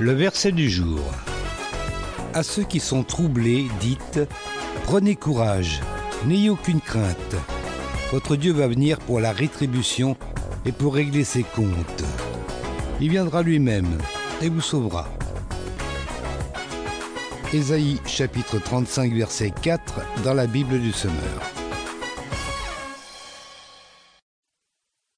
Le verset du jour. À ceux qui sont troublés, dites, prenez courage, n'ayez aucune crainte. Votre Dieu va venir pour la rétribution et pour régler ses comptes. Il viendra lui-même et vous sauvera. Ésaïe chapitre 35 verset 4 dans la Bible du Semeur.